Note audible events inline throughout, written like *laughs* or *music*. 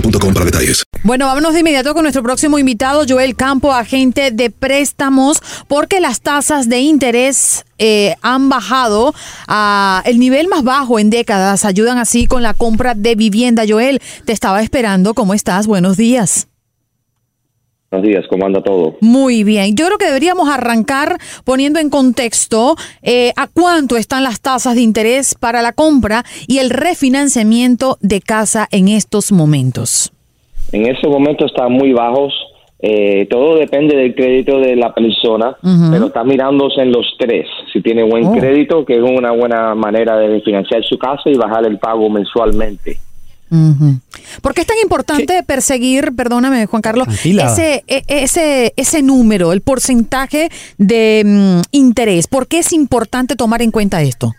para detalles. Bueno, vámonos de inmediato con nuestro próximo invitado, Joel Campo, agente de préstamos, porque las tasas de interés eh, han bajado a el nivel más bajo en décadas. Ayudan así con la compra de vivienda. Joel, te estaba esperando. ¿Cómo estás? Buenos días. Buenos días, ¿cómo anda todo? Muy bien. Yo creo que deberíamos arrancar poniendo en contexto eh, a cuánto están las tasas de interés para la compra y el refinanciamiento de casa en estos momentos. En este momento están muy bajos. Eh, todo depende del crédito de la persona, pero está mirándose en los tres. Si tiene buen Oh. crédito, que es una buena manera de financiar su casa y bajar el pago mensualmente. ¿Por qué es tan importante perseguir, perdóname Juan Carlos, ese, e- ese, ese número, el porcentaje de mm, interés? ¿Por qué es importante tomar en cuenta esto?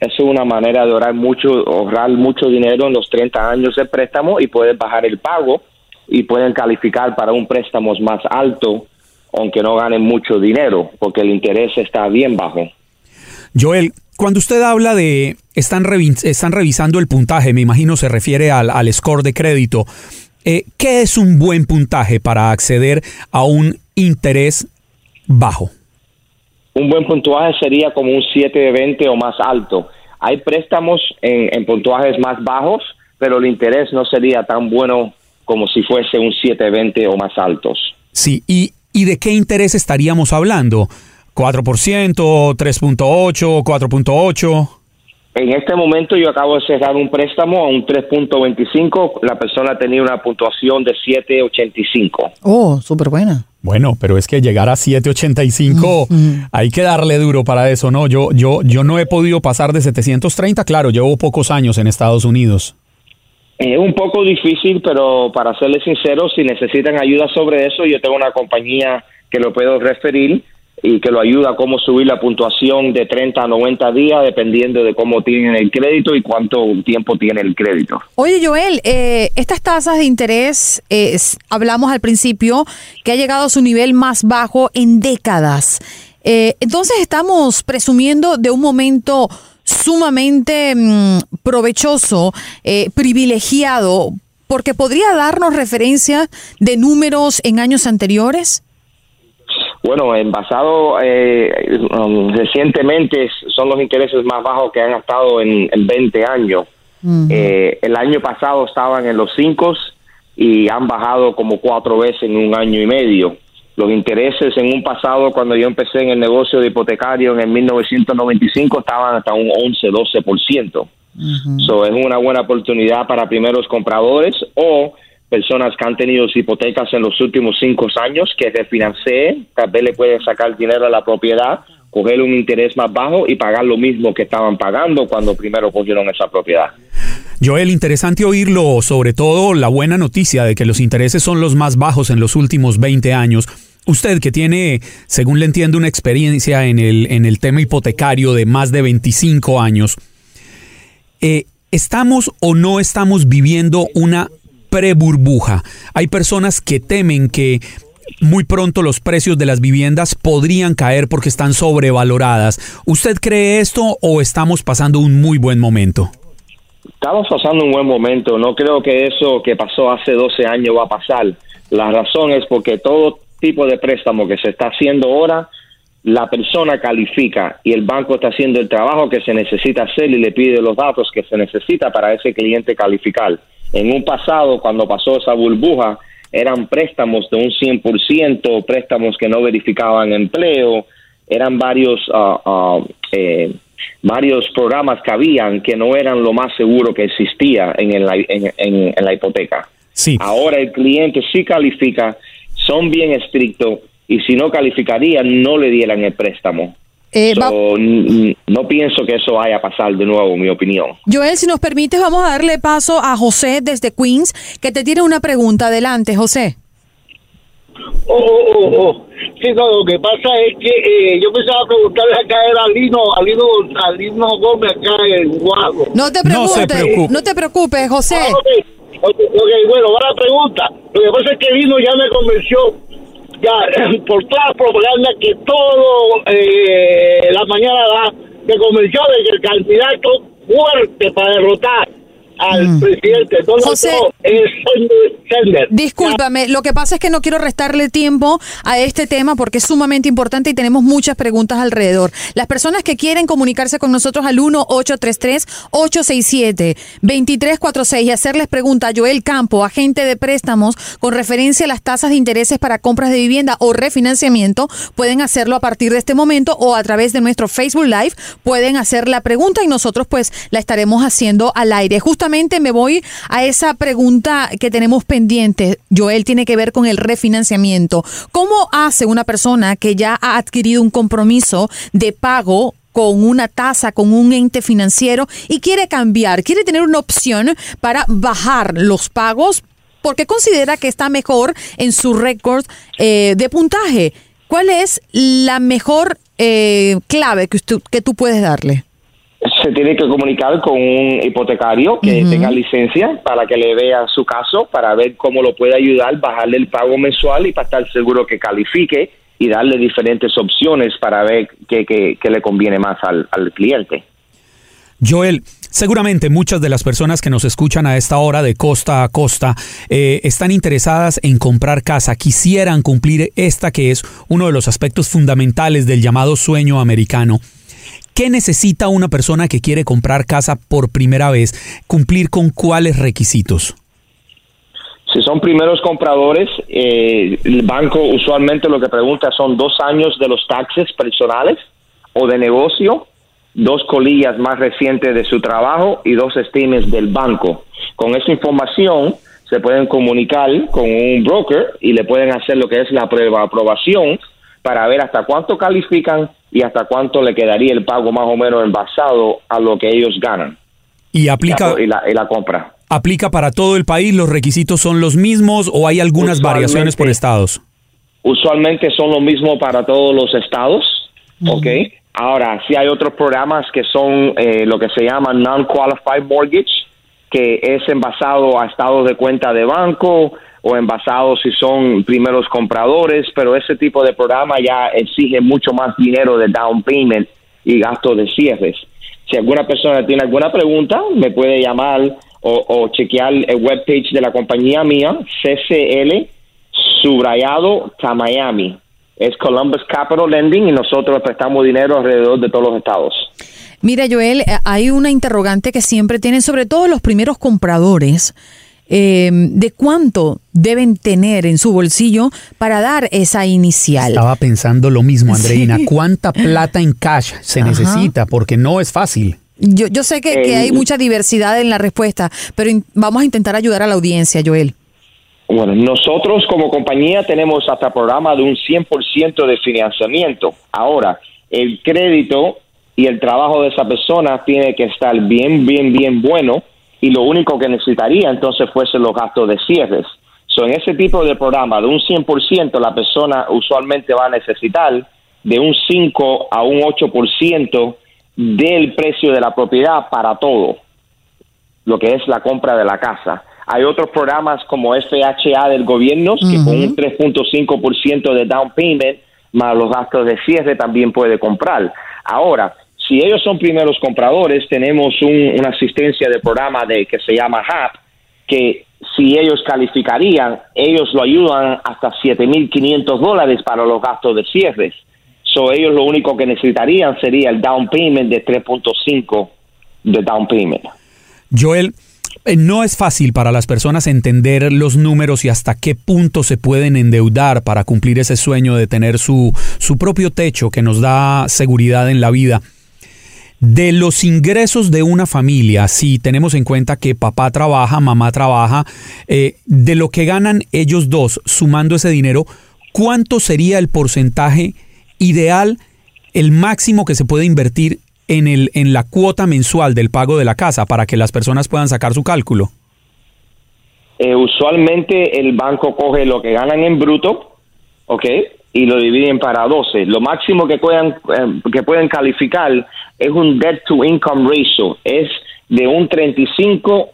Es una manera de ahorrar mucho, ahorrar mucho dinero en los 30 años de préstamo y poder bajar el pago y pueden calificar para un préstamo más alto, aunque no ganen mucho dinero, porque el interés está bien bajo. Joel, cuando usted habla de están, revi- están revisando el puntaje, me imagino se refiere al, al score de crédito. Eh, ¿Qué es un buen puntaje para acceder a un interés bajo? Un buen puntuaje sería como un 7 de 20 o más alto. Hay préstamos en, en puntuajes más bajos, pero el interés no sería tan bueno como si fuese un 7 de 20 o más altos. Sí, ¿y, y de qué interés estaríamos hablando? ¿4%, 3.8, 4.8? En este momento yo acabo de cerrar un préstamo a un 3.25. La persona tenía una puntuación de 7.85. Oh, súper buena. Bueno, pero es que llegar a 785 hay que darle duro para eso, ¿no? Yo, yo, yo no he podido pasar de 730, claro, llevo pocos años en Estados Unidos. Es un poco difícil, pero para serles sincero, si necesitan ayuda sobre eso, yo tengo una compañía que lo puedo referir y que lo ayuda a cómo subir la puntuación de 30 a 90 días, dependiendo de cómo tienen el crédito y cuánto tiempo tiene el crédito. Oye, Joel, eh, estas tasas de interés, eh, hablamos al principio, que ha llegado a su nivel más bajo en décadas. Eh, entonces estamos presumiendo de un momento sumamente mm, provechoso, eh, privilegiado, porque podría darnos referencia de números en años anteriores. Bueno, en basado eh, um, recientemente son los intereses más bajos que han estado en, en 20 años. Eh, el año pasado estaban en los 5 y han bajado como cuatro veces en un año y medio. Los intereses en un pasado, cuando yo empecé en el negocio de hipotecario en el 1995, estaban hasta un 11-12%. So, es una buena oportunidad para primeros compradores o personas que han tenido hipotecas en los últimos cinco años que refinanceen, tal vez le pueden sacar dinero a la propiedad, coger un interés más bajo y pagar lo mismo que estaban pagando cuando primero cogieron esa propiedad. Joel, interesante oírlo, sobre todo la buena noticia de que los intereses son los más bajos en los últimos 20 años. Usted que tiene, según le entiendo, una experiencia en el, en el tema hipotecario de más de 25 años, eh, ¿estamos o no estamos viviendo una pre-burbuja? Hay personas que temen que muy pronto los precios de las viviendas podrían caer porque están sobrevaloradas. ¿Usted cree esto o estamos pasando un muy buen momento? Estamos pasando un buen momento. No creo que eso que pasó hace 12 años va a pasar. La razón es porque todo tipo de préstamo que se está haciendo ahora, la persona califica y el banco está haciendo el trabajo que se necesita hacer y le pide los datos que se necesita para ese cliente calificar. En un pasado, cuando pasó esa burbuja, eran préstamos de un 100%, préstamos que no verificaban empleo, eran varios, ah, eh, varios programas que habían que no eran lo más seguro que existía en, la, en, la hipoteca. Sí. Ahora el cliente sí califica, son bien estrictos y si no calificaría no le dieran el préstamo. Eh, no pienso que eso vaya a pasar de nuevo, en mi opinión. Joel, si nos permites, vamos a darle paso a José desde Queens, que te tiene una pregunta. Adelante, José. Oh, oh, oh, oh. Sí, no, lo que pasa es que eh, yo pensaba preguntarle acá a Lino, a Lino, a Lino Gómez acá en Guago. No te preocupes, no, te preocupes, José. Ah, ok, bueno, va la pregunta. Lo que pasa es que Lino ya me convenció ya *laughs* por toda la propaganda que todo eh, la mañana da, me convenció de que el candidato fuerte para derrotar al mm. presidente José, Discúlpame, lo que pasa es que no quiero restarle tiempo a este tema porque es sumamente importante y tenemos muchas preguntas alrededor. Las personas que quieren comunicarse con nosotros al 1-833-867-2346 y hacerles preguntas a Joel Campo, agente de préstamos, con referencia a las tasas de intereses para compras de vivienda o refinanciamiento, pueden hacerlo a partir de este momento o a través de nuestro Facebook Live. Pueden hacer la pregunta y nosotros pues la estaremos haciendo al aire. Justo me voy a esa pregunta que tenemos pendiente, Joel, tiene que ver con el refinanciamiento. ¿Cómo hace una persona que ya ha adquirido un compromiso de pago con una tasa, con un ente financiero y quiere cambiar, quiere tener una opción para bajar los pagos porque considera que está mejor en su récord eh, de puntaje. ¿Cuál es la mejor eh, clave que, que tú puedes darle? Se tiene que comunicar con un hipotecario que tenga licencia para que le vea su caso, para ver cómo lo puede ayudar, bajarle el pago mensual y para estar seguro que califique y darle diferentes opciones para ver qué, le conviene más al, cliente. Joel, seguramente muchas de las personas que nos escuchan a esta hora de costa a costa eh, están interesadas en comprar casa, quisieran cumplir esta que es uno de los aspectos fundamentales del llamado sueño americano. ¿Qué necesita una persona que quiere comprar casa por primera vez? ¿Cumplir con cuáles requisitos? Si son primeros compradores, eh, el banco usualmente lo que pregunta son dos años de los taxes personales o de negocio, dos colillas más recientes de su trabajo y dos estimes del banco. Con esa información se pueden comunicar con un broker y le pueden hacer lo que es la prueba aprobación para ver hasta cuánto califican y hasta cuánto le quedaría el pago más o menos envasado a lo que ellos ganan. Y aplica y la, compra. ¿Aplica para todo el país? ¿Los requisitos son los mismos o hay algunas variaciones por estados? Usualmente son lo mismo para todos los estados, ¿ok? Ahora, sí hay otros programas que son eh, lo que se llama Non-Qualified Mortgage, que es envasado a estados de cuenta de banco, o envasados si son primeros compradores, pero ese tipo de programa ya exige mucho más dinero de down payment y gastos de cierres. Si alguna persona tiene alguna pregunta, me puede llamar o, chequear el webpage de la compañía mía, CCL subrayado Miami. Es Columbus Capital Lending y nosotros prestamos dinero alrededor de todos los estados. Mira, Joel, eh, hay una interrogante que siempre tienen, sobre todo los primeros compradores eh, de cuánto deben tener en su bolsillo para dar esa inicial. Estaba pensando lo mismo, Andreina. ¿Cuánta *laughs* plata en cash se necesita? Porque no es fácil. Yo, yo sé que, que Eh, hay mucha diversidad en la respuesta, pero in- vamos a intentar ayudar a la audiencia, Joel. Bueno, nosotros como compañía tenemos hasta programa de un 100% de financiamiento. Ahora, el crédito y el trabajo de esa persona tiene que estar bien, bien, bien bueno y lo único que necesitaría entonces fuesen los gastos de cierres. So, en ese tipo de programa de un 100%, la persona usualmente va a necesitar de un 5 a un 8% del precio de la propiedad para todo lo que es la compra de la casa. Hay otros programas como FHA del gobierno que con un 3.5% de down payment más los gastos de cierre también puede comprar. Ahora, si ellos son primeros compradores, tenemos un- una asistencia de programa de que se llama HAP, que si ellos calificarían, ellos lo ayudan hasta 7.500 dólares para los gastos de cierres. So, ellos lo único que necesitarían sería el down payment de 3.5 de down payment. Joel, eh, no es fácil para las personas entender los números y hasta qué punto se pueden endeudar para cumplir ese sueño de tener su, su propio techo que nos da seguridad en la vida. De los ingresos de una familia, si tenemos en cuenta que papá trabaja, mamá trabaja, eh, de lo que ganan ellos dos sumando ese dinero, ¿cuánto sería el porcentaje ideal, el máximo que se puede invertir en, el, en la cuota mensual del pago de la casa para que las personas puedan sacar su cálculo? Eh, usualmente el banco coge lo que ganan en bruto, ¿ok? Y lo dividen para 12. Lo máximo que puedan, eh, que pueden calificar es un debt to income ratio. Es de un 35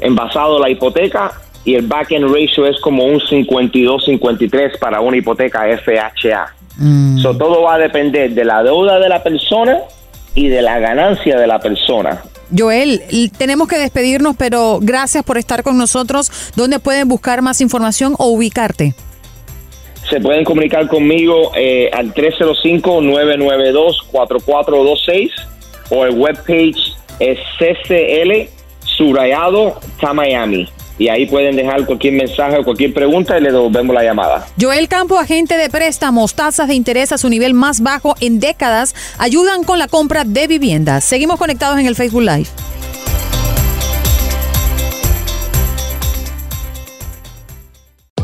en basado en la hipoteca y el back end ratio es como un 52-53 para una hipoteca FHA. So, todo va a depender de la deuda de la persona y de la ganancia de la persona. Joel, tenemos que despedirnos, pero gracias por estar con nosotros. ¿Dónde pueden buscar más información o ubicarte? Se pueden comunicar conmigo eh, al 305-992-4426 o el webpage es CCL Surayado Miami. Y ahí pueden dejar cualquier mensaje o cualquier pregunta y le devolvemos la llamada. Joel Campo, agente de préstamos, tasas de interés a su nivel más bajo en décadas, ayudan con la compra de viviendas. Seguimos conectados en el Facebook Live.